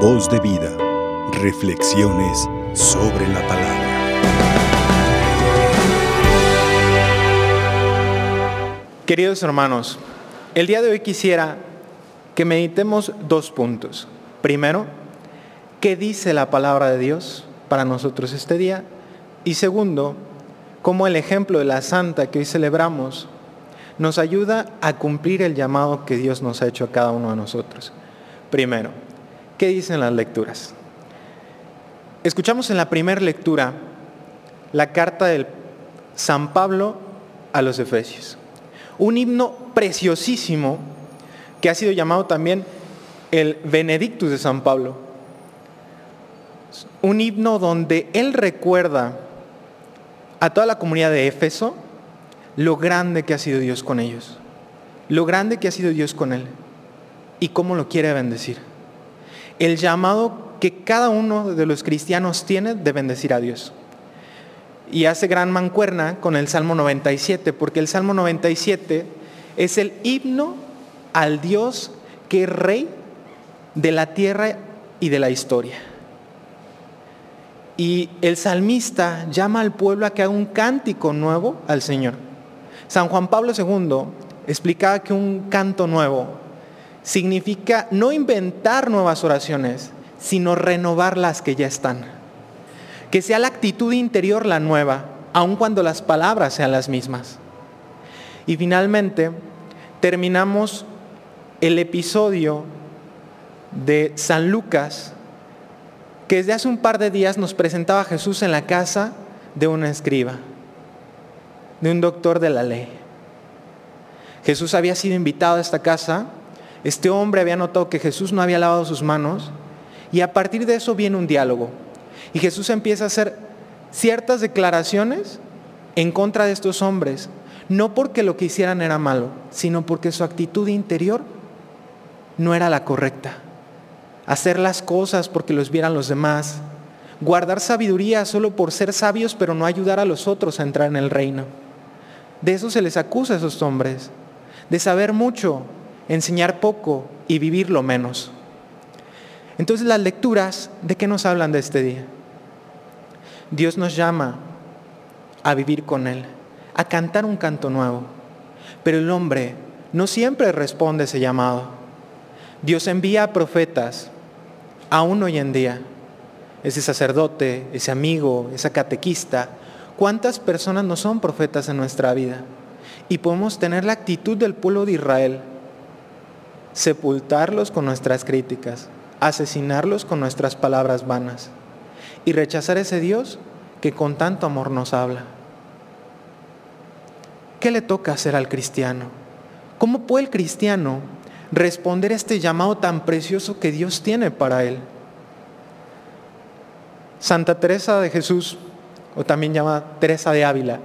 Voz de vida. Reflexiones sobre la palabra. Queridos hermanos, el día de hoy quisiera que meditemos dos puntos. Primero, ¿qué dice la palabra de Dios para nosotros este día? Y segundo, cómo el ejemplo de la santa que hoy celebramos nos ayuda a cumplir el llamado que Dios nos ha hecho a cada uno de nosotros. Primero, ¿qué dicen las lecturas? Escuchamos en la primera lectura la carta del San Pablo a los Efesios. Un himno preciosísimo que ha sido llamado también el Benedictus de San Pablo. Un himno donde él recuerda a toda la comunidad de Éfeso lo grande que ha sido Dios con ellos, lo grande que ha sido Dios con él y cómo lo quiere bendecir. El llamado que cada uno de los cristianos tiene de bendecir a Dios. Y hace gran mancuerna con el Salmo 97, porque el Salmo 97 es el himno al Dios que es rey de la tierra y de la historia. Y el salmista llama al pueblo a que haga un cántico nuevo al Señor. San Juan Pablo II explicaba que un canto nuevo significa no inventar nuevas oraciones, sino renovar las que ya están. Que sea la actitud interior la nueva, aun cuando las palabras sean las mismas. Y finalmente, terminamos el episodio de San Lucas, que desde hace un par de días nos presentaba a Jesús en la casa de un escriba de un doctor de la ley. Jesús había sido invitado a esta casa, este hombre había notado que Jesús no había lavado sus manos y a partir de eso viene un diálogo. Y Jesús empieza a hacer ciertas declaraciones en contra de estos hombres, no porque lo que hicieran era malo, sino porque su actitud interior no era la correcta. Hacer las cosas porque los vieran los demás, guardar sabiduría solo por ser sabios, pero no ayudar a los otros a entrar en el reino. De eso se les acusa a esos hombres, de saber mucho, enseñar poco y vivir lo menos. Entonces las lecturas, ¿de qué nos hablan de este día? Dios nos llama a vivir con Él, a cantar un canto nuevo, pero el hombre no siempre responde ese llamado. Dios envía a profetas, aún hoy en día, ese sacerdote, ese amigo, esa catequista, ¿Cuántas personas no son profetas en nuestra vida? Y podemos tener la actitud del pueblo de Israel, sepultarlos con nuestras críticas, asesinarlos con nuestras palabras vanas y rechazar ese Dios que con tanto amor nos habla. ¿Qué le toca hacer al cristiano? ¿Cómo puede el cristiano responder a este llamado tan precioso que Dios tiene para él? Santa Teresa de Jesús o también llamada Teresa de Ávila.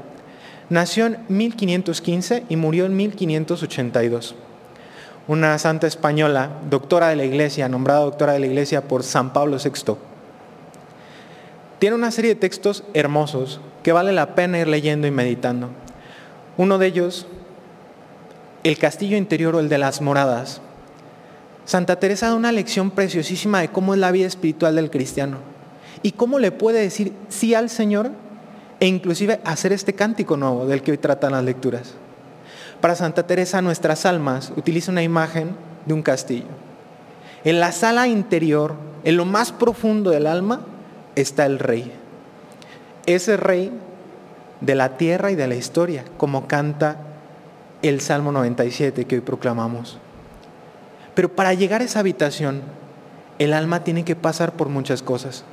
Nació en 1515 y murió en 1582. Una santa española, doctora de la Iglesia, nombrada doctora de la Iglesia por San Pablo VI. Tiene una serie de textos hermosos que vale la pena ir leyendo y meditando. Uno de ellos, El castillo interior o el de las moradas. Santa Teresa da una lección preciosísima de cómo es la vida espiritual del cristiano y cómo le puede decir sí al Señor e inclusive hacer este cántico nuevo del que hoy tratan las lecturas. Para Santa Teresa nuestras almas utiliza una imagen de un castillo. En la sala interior, en lo más profundo del alma, está el rey. Ese rey de la tierra y de la historia, como canta el Salmo 97 que hoy proclamamos. Pero para llegar a esa habitación, el alma tiene que pasar por muchas cosas.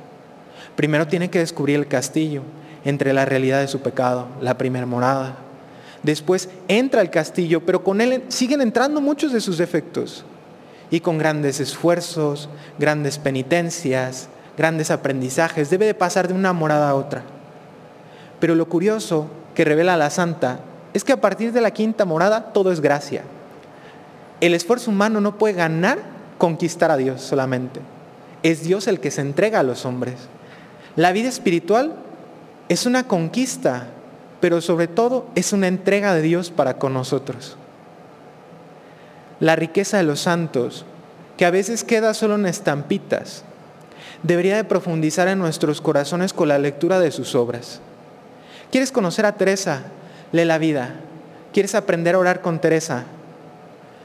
Primero tiene que descubrir el castillo, entre la realidad de su pecado, la primera morada. Después entra al castillo, pero con él siguen entrando muchos de sus defectos. Y con grandes esfuerzos, grandes penitencias, grandes aprendizajes, debe de pasar de una morada a otra. Pero lo curioso que revela la santa es que a partir de la quinta morada todo es gracia. El esfuerzo humano no puede ganar conquistar a Dios solamente. Es Dios el que se entrega a los hombres. La vida espiritual es una conquista, pero sobre todo es una entrega de Dios para con nosotros. La riqueza de los santos, que a veces queda solo en estampitas, debería de profundizar en nuestros corazones con la lectura de sus obras. ¿Quieres conocer a Teresa? Lee la vida. ¿Quieres aprender a orar con Teresa?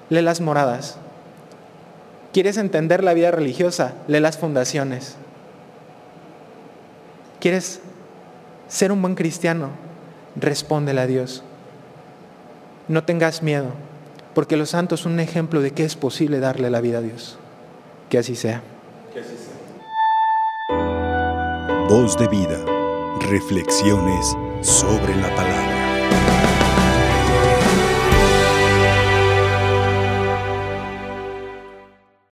Lee las moradas. ¿Quieres entender la vida religiosa? Lee las fundaciones. ¿Quieres ser un buen cristiano? Respóndele a Dios. No tengas miedo, porque los santos son un ejemplo de que es posible darle la vida a Dios. Que así sea. Que así sea. Voz de vida. Reflexiones sobre la palabra.